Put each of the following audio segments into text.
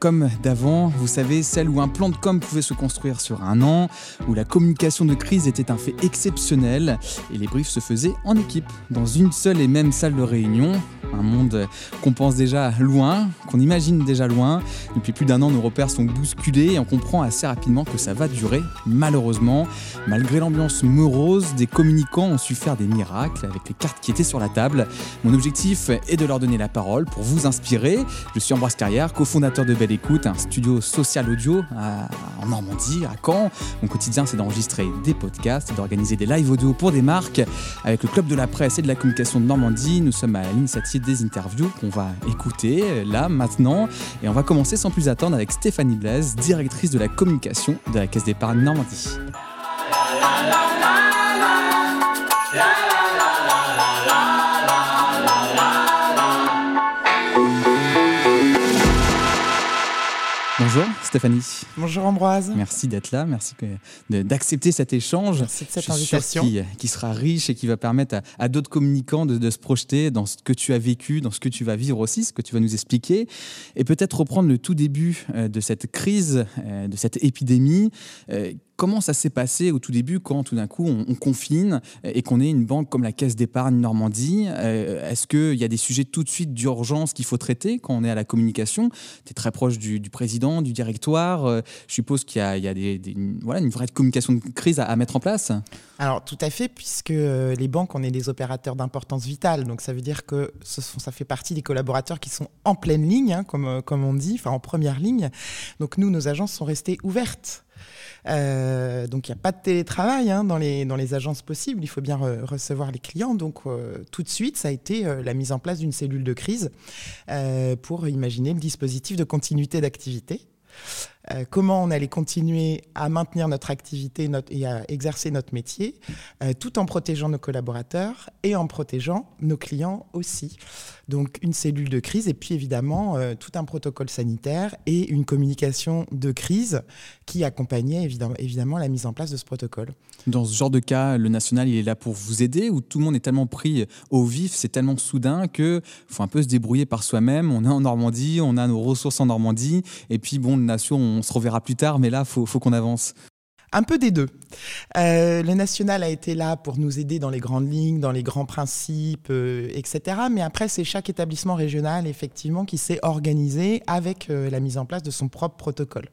com d'avant, vous savez, celle où un plan de com pouvait se construire sur un an, où la communication de crise était un fait exceptionnel et les briefs se faisaient en équipe, dans une seule et même salle de réunion. Un monde qu'on pense déjà loin, qu'on imagine déjà loin. Depuis plus d'un an, nos repères sont bousculés et on comprend assez rapidement que ça va durer, malheureusement. Malgré l'ambiance morose, des communicants ont su faire des miracles avec les cartes qui étaient sur la table. Mon objectif est de leur donner la parole pour vous inspirer. Je suis Ambroise Carrière, cofondateur de Belle Écoute, un studio social audio en Normandie, à Caen. Mon quotidien, c'est d'enregistrer des podcasts d'organiser des live audio pour des marques. Avec le Club de la presse et de la communication de Normandie, nous sommes à l'initiative des interviews qu'on va écouter là, maintenant. Et on va commencer sans plus attendre avec Stéphanie Blaise, directrice de la communication de la Caisse d'épargne Normandie. Stéphanie. Bonjour Ambroise. Merci d'être là, merci d'accepter cet échange. Merci de cette invitation. qui, sera riche et qui va permettre à, d'autres communicants de, se projeter dans ce que tu as vécu, dans ce que tu vas vivre aussi, ce que tu vas nous expliquer. Et peut-être reprendre le tout début euh, de cette crise, euh, de cette épidémie. Euh, comment ça s'est passé au tout début quand tout d'un coup on, confine et qu'on est une banque comme la Caisse d'épargne Normandie? Est-ce qu'il y a des sujets tout de suite d'urgence qu'il faut traiter quand on est à la communication? Tu es très proche du, président, du directoire. je suppose qu'il y a, une vraie communication de crise à, mettre en place Alors tout à fait, puisque les banques, on est des opérateurs d'importance vitale. Donc ça veut dire que ça fait partie des collaborateurs qui sont en pleine ligne, hein, comme, comme on dit, enfin en première ligne. Donc nous, nos agences sont restées ouvertes. Euh, donc il n'y a pas de télétravail hein, dans, les, agences possibles, il faut bien recevoir les clients. Donc euh, tout de suite, ça a été euh, la mise en place d'une cellule de crise pour imaginer le dispositif de continuité d'activité. Comment on allait continuer à maintenir notre activité et à exercer notre métier, tout en protégeant nos collaborateurs et en protégeant nos clients aussi donc une cellule de crise et puis évidemment euh, tout un protocole sanitaire et une communication de crise qui accompagnait évidemment, évidemment la mise en place de ce protocole. Dans ce genre de cas, le national il est là pour vous aider ou tout le monde est tellement pris au vif, c'est tellement soudain que faut un peu se débrouiller par soi-même. On est en Normandie, on a nos ressources en Normandie et puis bon, le nation, on se reverra plus tard, mais là faut, faut qu'on avance. Un peu des deux. Euh, le national a été là pour nous aider dans les grandes lignes, dans les grands principes, euh, etc. Mais après, c'est chaque établissement régional, effectivement, qui s'est organisé avec euh, la mise en place de son propre protocole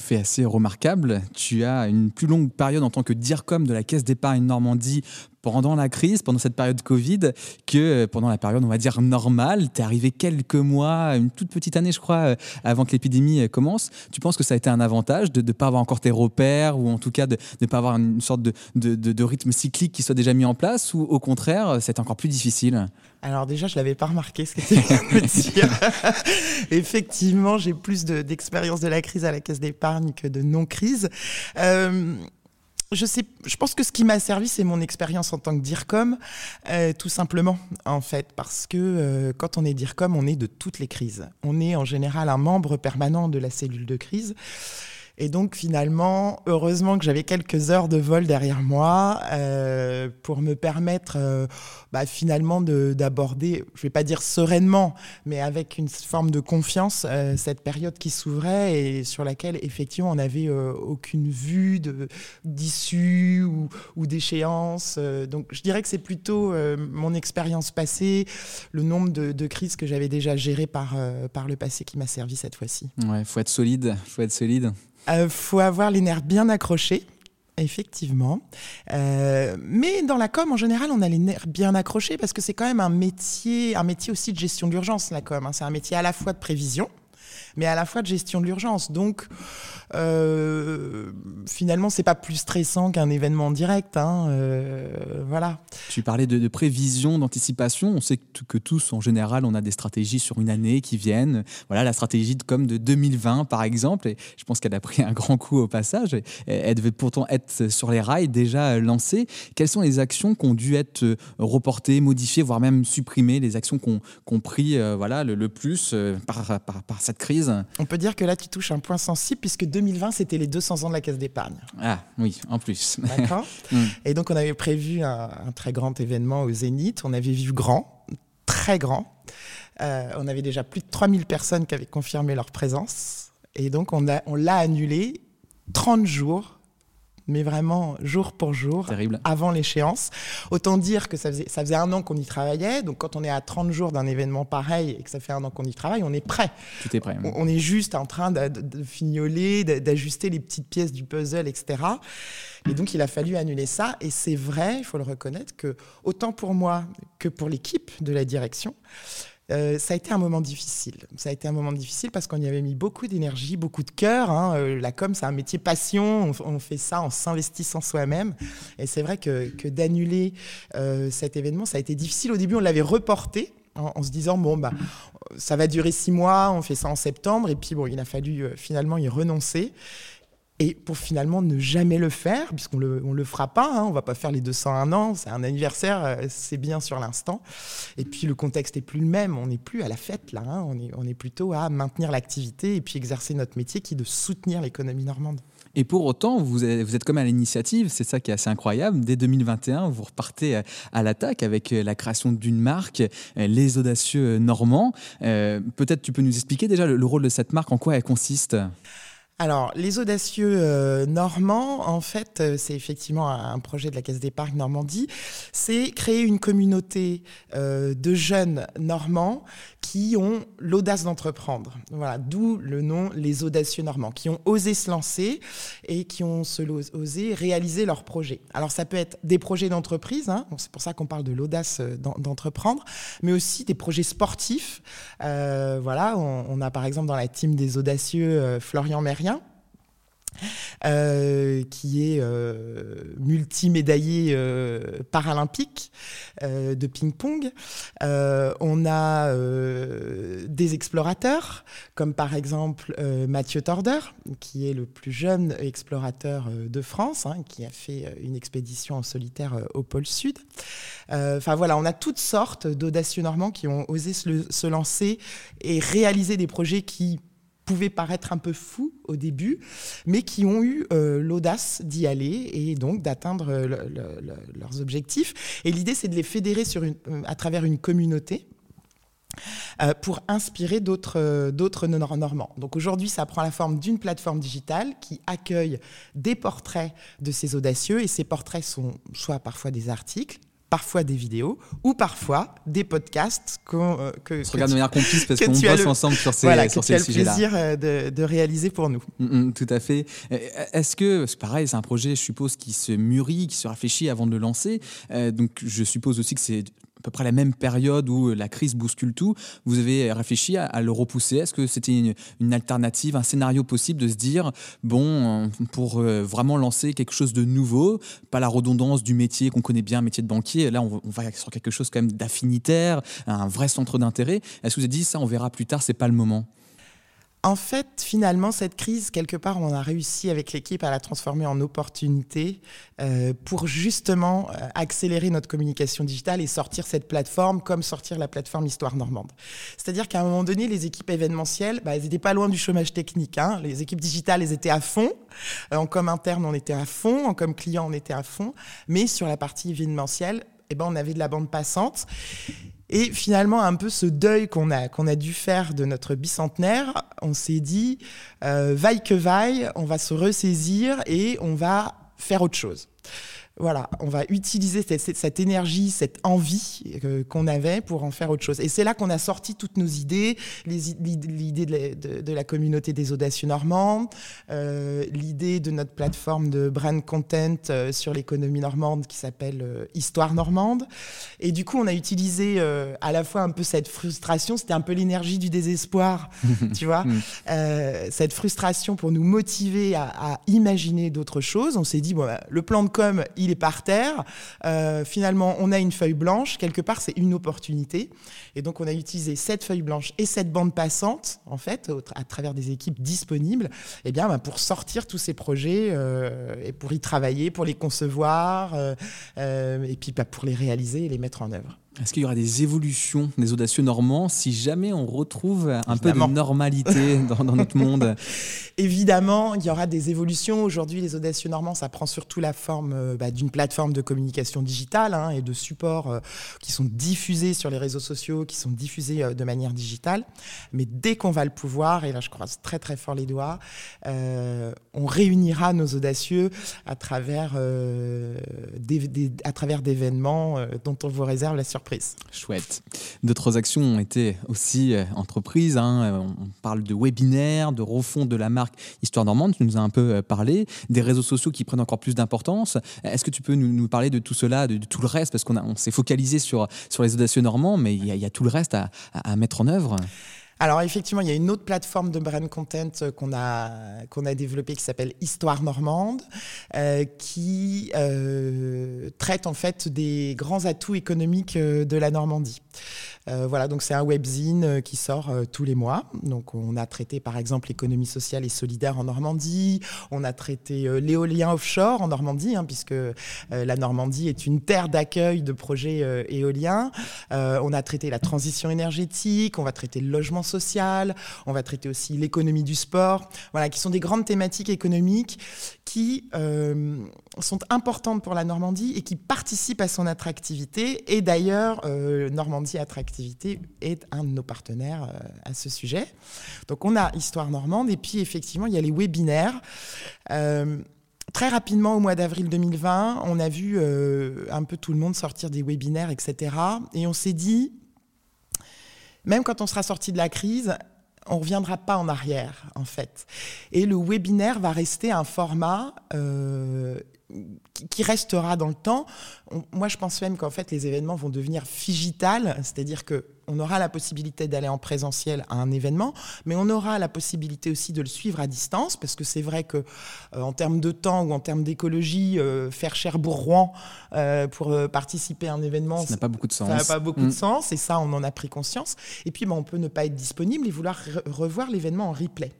fait assez remarquable. Tu as une plus longue période en tant que DIRCOM de la Caisse d'épargne Normandie pendant la crise, pendant cette période Covid, que euh, pendant la période, on va dire, normale. Tu es arrivé quelques mois, une toute petite année, je crois, euh, avant que l'épidémie euh, commence. Tu penses que ça a été un avantage de ne pas avoir encore tes repères ou en tout cas de ne pas avoir une sorte de, de, rythme cyclique qui soit déjà mis en place ou au contraire, c'est encore plus difficile? Alors déjà, je l'avais pas remarqué ce que tu viens de dire. Effectivement, j'ai plus d'expérience de, la crise à la caisse d'épargne que de non-crise. Euh, je sais, je pense que ce qui m'a servi, c'est mon expérience en tant que DIRCOM, euh, tout simplement, en fait, parce que euh, quand on est DIRCOM, on est de toutes les crises. On est en général un membre permanent de la cellule de crise. Et donc finalement, heureusement que j'avais quelques heures de vol derrière moi euh, pour me permettre euh, bah, finalement d'aborder, je vais pas dire sereinement, mais avec une forme de confiance, euh, cette période qui s'ouvrait et sur laquelle effectivement on n'avait aucune vue d'issue ou, d'échéance. donc je dirais que c'est plutôt mon expérience passée, le nombre de, de crises que j'avais déjà gérées par, par le passé qui m'a servi cette fois-ci. Ouais, faut être solide, faut être solide. Euh, faut avoir les nerfs bien accrochés. Effectivement. Euh, mais dans la com, en général, on a les nerfs bien accrochés parce que c'est quand même un métier, un métier aussi de gestion d'urgence, la com. Hein. C'est un métier à la fois de prévision, mais à la fois de gestion de l'urgence. Donc, euh, finalement, c'est pas plus stressant qu'un événement direct. Hein, euh, voilà. Tu parlais de, prévision, d'anticipation. On sait que, tous, en général, on a des stratégies sur une année qui viennent. Voilà, la stratégie de comme de 2020, par exemple. Et je pense qu'elle a pris un grand coup au passage. elle devait pourtant être sur les rails, déjà lancée. Quelles sont les actions qui ont dû être reportées, modifiées, voire même supprimées, les actions qui ont, pris euh, voilà, le, plus par, par, par cette crise on peut dire que là, tu touches un point sensible puisque 2020, c'était les 200 ans de la Caisse d'épargne. Ah oui, en plus. D'accord. Mm. Et donc, on avait prévu un, très grand événement au Zénith. On avait vu grand, très grand. on avait déjà plus de 3000 personnes qui avaient confirmé leur présence. Et donc, on l'a on annulé 30 jours mais vraiment jour pour jour, avant l'échéance. Autant dire que ça faisait, ça faisait un an qu'on y travaillait, donc quand on est à 30 jours d'un événement pareil et que ça fait un an qu'on y travaille, on est prêt. Tout est prêt. On, est juste en train de, de fignoler, d'ajuster les petites pièces du puzzle, etc. Et donc il a fallu annuler ça, et c'est vrai, il faut le reconnaître, que autant pour moi que pour l'équipe de la direction, euh, ça a été un moment difficile. Ça a été un moment difficile parce qu'on y avait mis beaucoup d'énergie, beaucoup de cœur. Hein. Euh, la com, c'est un métier passion. On, fait ça en s'investissant soi-même. Et c'est vrai que, d'annuler euh, cet événement, ça a été difficile. Au début, on l'avait reporté en, se disant bon bah ça va durer six mois, on fait ça en septembre. Et puis bon, il a fallu finalement y renoncer et pour finalement ne jamais le faire, puisqu'on ne le, on le fera pas, hein, on va pas faire les 201 ans, c'est un anniversaire, euh, c'est bien sur l'instant. Et puis le contexte est plus le même, on n'est plus à la fête là, hein, on, est, plutôt à maintenir l'activité et puis exercer notre métier qui est de soutenir l'économie normande. Et pour autant, vous êtes, vous êtes comme à l'initiative, c'est ça qui est assez incroyable. Dès 2021, vous repartez euh, à l'attaque avec euh, la création d'une marque, Les Audacieux Normands. Peut-être tu peux nous expliquer déjà le rôle de cette marque, en quoi elle consiste? Alors, les audacieux euh, normands, en fait, euh, c'est effectivement un, projet de la Caisse des Parcs Normandie. C'est créer une communauté euh, de jeunes normands qui ont l'audace d'entreprendre. Voilà, d'où le nom les audacieux normands, qui ont osé se lancer et qui ont osé réaliser leurs projets. Alors, ça peut être des projets d'entreprise, hein, c'est pour ça qu'on parle de l'audace d'entreprendre, mais aussi des projets sportifs. voilà, on, on, a par exemple dans la team des audacieux Florian Mérien euh, qui est euh, multimédaillé euh, paralympique euh, de ping-pong. on a des explorateurs, comme par exemple Mathieu Torder, qui est le plus jeune explorateur de France, hein, qui a fait une expédition en solitaire au pôle Sud. Enfin voilà, on a toutes sortes d'audacieux normands qui ont osé se lancer et réaliser des projets qui pouvaient paraître un peu fous au début, mais qui ont eu euh, l'audace d'y aller et donc d'atteindre euh, leurs objectifs. Et l'idée, c'est de les fédérer euh, à travers une communauté. pour inspirer d'autres d'autres normands. Donc aujourd'hui, ça prend la forme d'une plateforme digitale qui accueille des portraits de ces audacieux et ces portraits sont soit parfois des articles, parfois des vidéos ou parfois des podcasts euh, que, se regarde de manière complice parce qu'on bosse ensemble sur ces, voilà, sur ces sujets-là. plaisir euh, de, de, réaliser pour nous. Mm, mm, tout à fait. Euh, est-ce que, c'est pareil, c'est un projet, je suppose, qui se mûrit, qui se réfléchit avant de le lancer? donc je suppose aussi que c'est à peu près la même période où la crise bouscule tout, vous avez réfléchi à, le repousser? Est-ce que c'était une, alternative, un scénario possible de se dire, bon, pour euh, vraiment lancer quelque chose de nouveau, pas la redondance du métier qu'on connaît bien, métier de banquier, là on, va sur quelque chose quand même d'affinitaire, un vrai centre d'intérêt. Est-ce que vous avez dit, ça on verra plus tard, c'est pas le moment? En fait, finalement, cette crise, quelque part, on a réussi avec l'équipe à la transformer en opportunité euh, pour justement euh, accélérer notre communication digitale et sortir cette plateforme comme sortir la plateforme Histoire Normande. C'est-à-dire qu'à un moment donné, les équipes événementielles, bah, elles n'étaient pas loin du chômage technique. Hein. Les équipes digitales, elles étaient à fond. Euh, en com interne, on était à fond. En com client, on était à fond. Mais sur la partie événementielle, eh ben, on avait de la bande passante. Et finalement, un peu ce deuil qu'on a, dû faire de notre bicentenaire, on s'est dit, euh, vaille que vaille, on va se ressaisir et on va faire autre chose voilà, on va utiliser cette, énergie, cette envie euh, qu'on avait pour en faire autre chose. Et c'est là qu'on a sorti toutes nos idées, l'idée de, la communauté des audacieux normands, euh, l'idée de notre plateforme de brand content euh, sur l'économie normande qui s'appelle Histoire normande. Et du coup, on a utilisé à la fois un peu cette frustration, c'était un peu l'énergie du désespoir, tu vois, cette frustration pour nous motiver à, imaginer d'autres choses. On s'est dit, bon, bah, le plan de com, il est par terre. Euh, finalement, on a une feuille blanche. Quelque part, c'est une opportunité. Et donc, on a utilisé cette feuille blanche et cette bande passante, en fait, à travers des équipes disponibles, eh bien, bah, pour sortir tous ces projets euh, et pour y travailler, pour les concevoir, euh, et puis bah, pour les réaliser et les mettre en œuvre. Est-ce qu'il y aura des évolutions des audacieux normands si jamais on retrouve un peu de normalité dans, notre monde? Évidemment, il y aura des évolutions. Aujourd'hui, les audacieux normands, ça prend surtout la forme euh, bah, d'une plateforme de communication digitale hein, et de supports euh, qui sont diffusés sur les réseaux sociaux, qui sont diffusés euh, de manière digitale. Mais dès qu'on va le pouvoir, et là je croise très très fort les doigts, on réunira nos audacieux à travers, à travers d'événements dont on vous réserve la surprise. Chouette. D'autres actions ont été aussi euh, entreprises. Hein. Euh, on parle de webinaires, de refond de la marque Histoire Normande, tu nous as un peu euh, parlé, des réseaux sociaux qui prennent encore plus d'importance. Est-ce que tu peux nous, parler de tout cela, de, tout le reste? Parce qu'on on s'est focalisé sur, sur les audacieux normands, mais il y, a tout le reste à, à mettre en œuvre. Alors effectivement, il y a une autre plateforme de brand content euh, qu'on a, qu'on a développée qui s'appelle Histoire Normande, euh, qui euh, traite en fait des grands atouts économiques de la Normandie. Euh, voilà, donc c'est un webzine euh, qui sort euh, tous les mois. Donc on a traité par exemple l'économie sociale et solidaire en Normandie, on a traité l'éolien offshore en Normandie, hein, puisque la Normandie est une terre d'accueil de projets éoliens. on a traité la transition énergétique, on va traiter le logement social, on va traiter aussi l'économie du sport, voilà, qui sont des grandes thématiques économiques qui sont importantes pour la Normandie et qui participent à son attractivité. Et d'ailleurs, Normandie Attractive est un de nos partenaires euh, à ce sujet. Donc on a Histoire Normande et puis effectivement il y a les webinaires. Euh, très rapidement, au mois d'avril 2020, on a vu euh, un peu tout le monde sortir des webinaires, etc. Et on s'est dit, même quand on sera sorti de la crise, on ne reviendra pas en arrière, en fait. Et le webinaire va rester un format qui restera dans le temps. moi, je pense même qu'en fait, les événements vont devenir figitales, c'est-à-dire que on aura la possibilité d'aller en présentiel à un événement, mais on aura la possibilité aussi de le suivre à distance, parce que c'est vrai que euh, en termes de temps ou en termes d'écologie, euh, faire Cherbourg-Rouen euh, pour participer à un événement, ça n'a pas beaucoup de sens. Ça n'a pas beaucoup de mm. sens, et ça, on en a pris conscience. Et puis, ben, on peut ne pas être disponible et vouloir revoir l'événement en replay.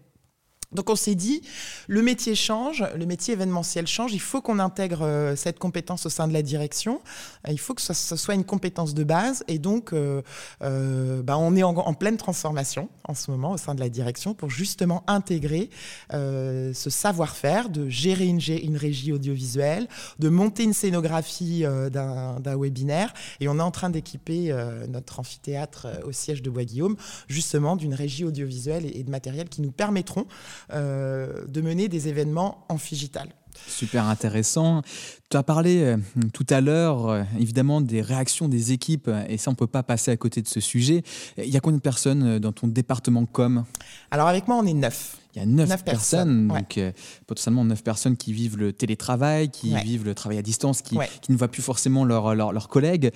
Donc on s'est dit, le métier change, le métier événementiel change, il faut qu'on intègre euh, cette compétence au sein de la direction, il faut que ce, soit une compétence de base, et donc euh, euh, bah, on est en, pleine transformation en ce moment au sein de la direction pour justement intégrer ce savoir-faire de gérer une, régie audiovisuelle, de monter une scénographie d'un webinaire, et on est en train d'équiper notre amphithéâtre au siège de Bois-Guillaume justement d'une régie audiovisuelle et, de matériel qui nous permettront euh, de mener des événements en digital. Super intéressant. Tu as parlé euh, tout à l'heure, euh, évidemment, des réactions des équipes, et ça, on ne peut pas passer à côté de ce sujet. Il y a combien de personnes dans ton département com? Alors, avec moi, on est neuf. Il y a neuf, personnes, donc potentiellement neuf personnes qui vivent le télétravail, qui vivent le travail à distance, qui, qui ne voient plus forcément leurs leur, collègues.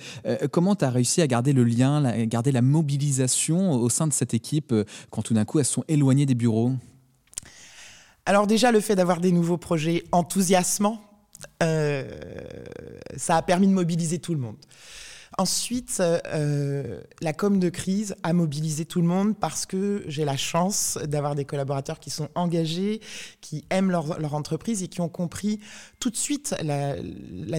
comment tu as réussi à garder le lien, à garder la mobilisation au sein de cette équipe quand tout d'un coup elles sont éloignées des bureaux? Alors déjà, le fait d'avoir des nouveaux projets enthousiasmants, euh, ça a permis de mobiliser tout le monde. Ensuite, euh, la com de crise a mobilisé tout le monde parce que j'ai la chance d'avoir des collaborateurs qui sont engagés, qui aiment leur, entreprise et qui ont compris tout de suite la,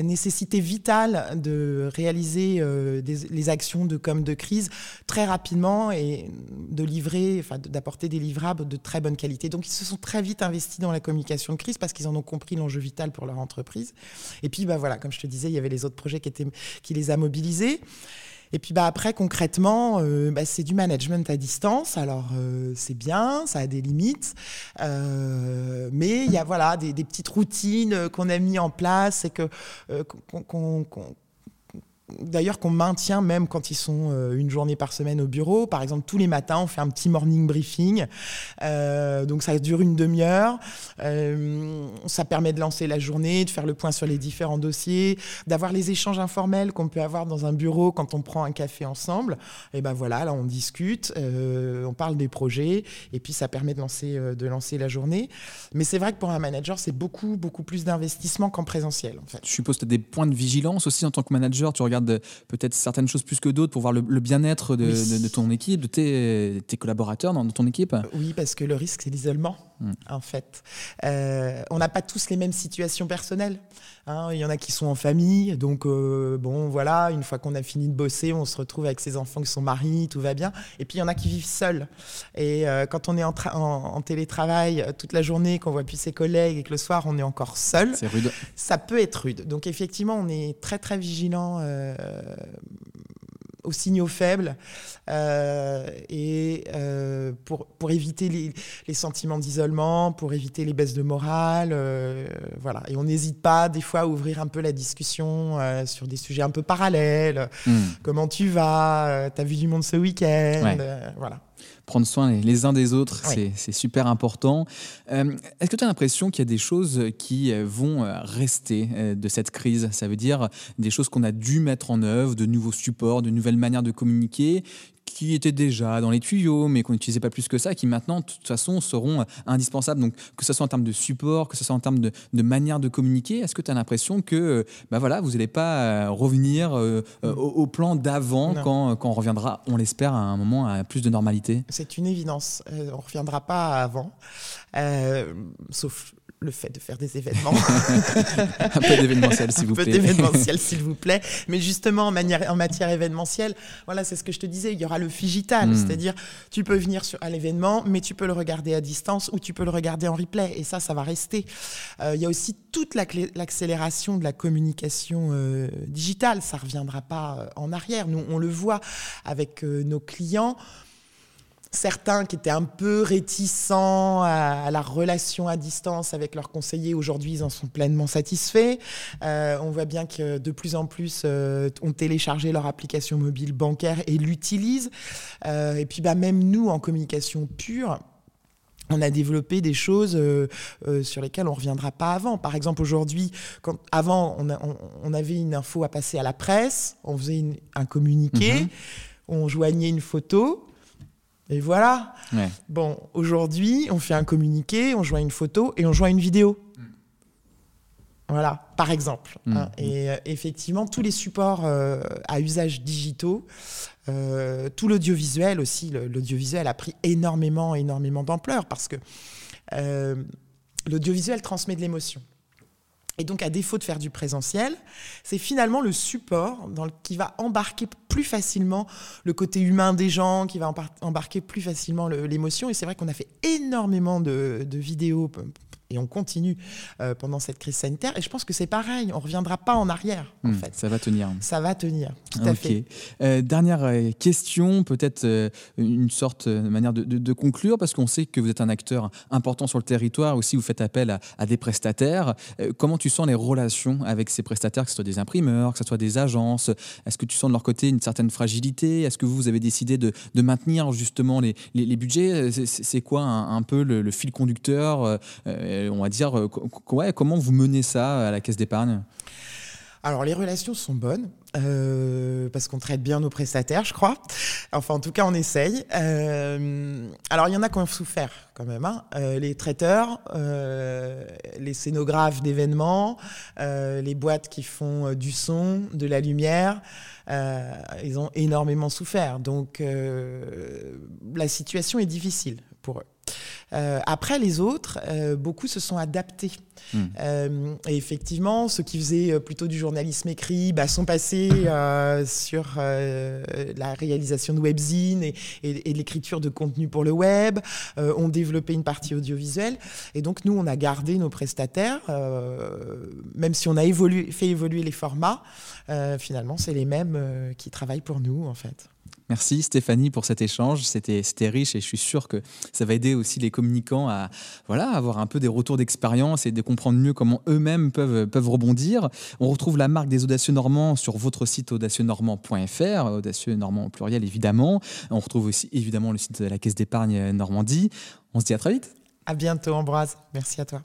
nécessité vitale de réaliser euh, les actions de com de crise très rapidement et de livrer, enfin d'apporter des livrables de très bonne qualité. Donc ils se sont très vite investis dans la communication de crise parce qu'ils en ont compris l'enjeu vital pour leur entreprise. Et puis bah voilà, comme je te disais, il y avait les autres projets qui, étaient, qui les a mobilisés. Et puis bah, après, concrètement, euh, bah, c'est du management à distance. Alors, euh, c'est bien, ça a des limites. Euh, mais il y a voilà, des, petites routines qu'on a mis en place et qu'on, d'ailleurs qu'on maintient même quand ils sont euh, une journée par semaine au bureau. Par exemple, tous les matins, on fait un petit morning briefing. Euh, donc ça dure une demi-heure. Euh, ça permet de lancer la journée, de faire le point sur les différents dossiers, d'avoir les échanges informels qu'on peut avoir dans un bureau quand on prend un café ensemble. Et ben voilà, là on discute, on parle des projets, et puis ça permet de lancer, de lancer la journée. Mais c'est vrai que pour un manager, c'est beaucoup, beaucoup plus d'investissement qu'en présentiel. En fait. Je suppose que tu as des points de vigilance aussi en tant que manager. Tu regardes peut-être certaines choses plus que d'autres pour voir le, bien-être de, ton équipe, de tes, collaborateurs dans, ton équipe? Oui, parce que le risque, c'est l'isolement, hmm. en fait. Euh, on n'a pas tous les mêmes situations personnelles. Hein, il y en a qui sont en famille, donc euh, bon, voilà, une fois qu'on a fini de bosser, on se retrouve avec ses enfants qui sont mariés, tout va bien. Et puis il y en a qui vivent seuls. Et euh, quand on est en, télétravail euh, toute la journée, qu'on voit plus ses collègues et que le soir on est encore seul, ça peut être rude. Donc effectivement, on est très très vigilant aux signaux faibles euh, et euh, pour, pour éviter les, les sentiments d'isolement, pour éviter les baisses de morale. Euh, voilà. Et on n'hésite pas des fois à ouvrir un peu la discussion sur des sujets un peu parallèles. Hmm. Comment tu vas? T'as vu du monde ce week-end? Voilà prendre soin les, uns des autres, c'est super important. Euh, est-ce que tu as l'impression qu'il y a des choses qui euh, vont euh, rester de cette crise? Ça veut dire des choses qu'on a dû mettre en œuvre, de nouveaux supports, de nouvelles manières de communiquer, qui étaient déjà dans les tuyaux, mais qu'on n'utilisait pas plus que ça, qui maintenant, de toute façon, seront indispensables. Donc, que ce soit en termes de support, que ce soit en termes de, manière de communiquer, est-ce que tu as l'impression que bah voilà, vous n'allez pas revenir au, plan d'avant quand, quand, on reviendra, on l'espère, à un moment à plus de normalité? C'est une évidence. on ne reviendra pas avant, euh, sauf le fait de faire des événements. un peu d'événementiel, s'il vous plaît. Un peu d'événementiel, s'il vous plaît. Mais justement, en, manière, en matière événementielle, voilà, c'est ce que je te disais, il y aura le figital. Hmm. C'est-à-dire, tu peux venir sur, à l'événement, mais tu peux le regarder à distance ou tu peux le regarder en replay. Et ça, ça va rester. Euh, il y a aussi toute l'accélération de la communication euh, digitale. Ça ne reviendra pas euh, en arrière. Nous, on le voit avec nos clients certains qui étaient un peu réticents à, la relation à distance avec leurs conseillers, aujourd'hui, ils en sont pleinement satisfaits. Euh, on voit bien que de plus en plus euh, ont téléchargé leur application mobile bancaire et l'utilisent. Euh, et puis, bah, même nous, en communication pure, on a développé des choses sur lesquelles on ne reviendra pas avant. Par exemple, aujourd'hui, avant, on, avait une info à passer à la presse, on faisait un communiqué, mm-hmm. on joignait une photo, et voilà. Bon, aujourd'hui, on fait un communiqué, on joint une photo et on joint une vidéo. Mm. Voilà, par exemple. Mm. Hein. Et euh, effectivement, tous les supports euh, à usage digitaux, euh, tout l'audiovisuel aussi, l'audiovisuel a pris énormément, énormément d'ampleur parce que l'audiovisuel transmet de l'émotion. Et donc, à défaut de faire du présentiel, c'est finalement le support qui va embarquer plus facilement le côté humain des gens, qui va embarquer plus facilement l'émotion. Et c'est vrai qu'on a fait énormément de vidéos et on continue euh, pendant cette crise sanitaire. Et je pense que c'est pareil, on ne reviendra pas en arrière, en hmm, fait. Ça va tenir. Ça va tenir, tout à fait. Euh, dernière euh, question, peut-être une sorte de manière de, conclure, parce qu'on sait que vous êtes un acteur important sur le territoire, aussi vous faites appel à, des prestataires. comment tu sens les relations avec ces prestataires, que ce soit des imprimeurs, que ce soit des agences? Est-ce que tu sens de leur côté une certaine fragilité? Est-ce que vous avez décidé de, maintenir justement les, les, budgets? C'est quoi un, peu le, fil conducteur on va dire, euh, comment vous menez ça à la caisse d'épargne? Alors les relations sont bonnes euh, parce qu'on traite bien nos prestataires, je crois. Enfin, en tout cas, on essaye. alors il y en a qui ont souffert quand même. Hein. les traiteurs, les scénographes d'événements, les boîtes qui font du son, de la lumière. ils ont énormément souffert. Donc la situation est difficile pour eux. Euh, après, les autres, euh, beaucoup se sont adaptés. Hmm. Euh, et effectivement, ceux qui faisaient plutôt du journalisme écrit bah, sont passés sur la réalisation de webzines et, et, l'écriture de contenu pour le web, ont développé une partie audiovisuelle. Et donc, nous, on a gardé nos prestataires, même si on a évolué, fait évoluer les formats, finalement, c'est les mêmes qui travaillent pour nous, en fait. Merci Stéphanie pour cet échange. C'était riche et je suis sûr que ça va aider aussi les communicants à voilà, avoir un peu des retours d'expérience et de comprendre mieux comment eux-mêmes peuvent, rebondir. On retrouve la marque des audacieux normands sur votre site audacieuxnormand.fr, audacieux normand au pluriel évidemment. On retrouve aussi évidemment le site de la Caisse d'épargne Normandie. On se dit à très vite. À bientôt Ambroise. Merci à toi.